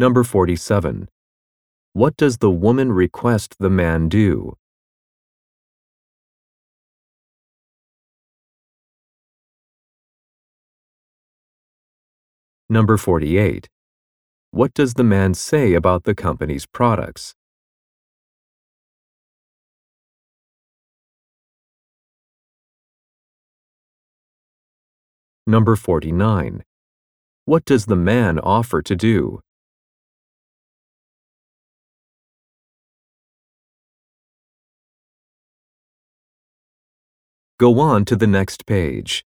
Number 47. What does the woman request the man do? Number 48. What does the man say about the company's products? Number 49. What does the man offer to do? Go on to the next page.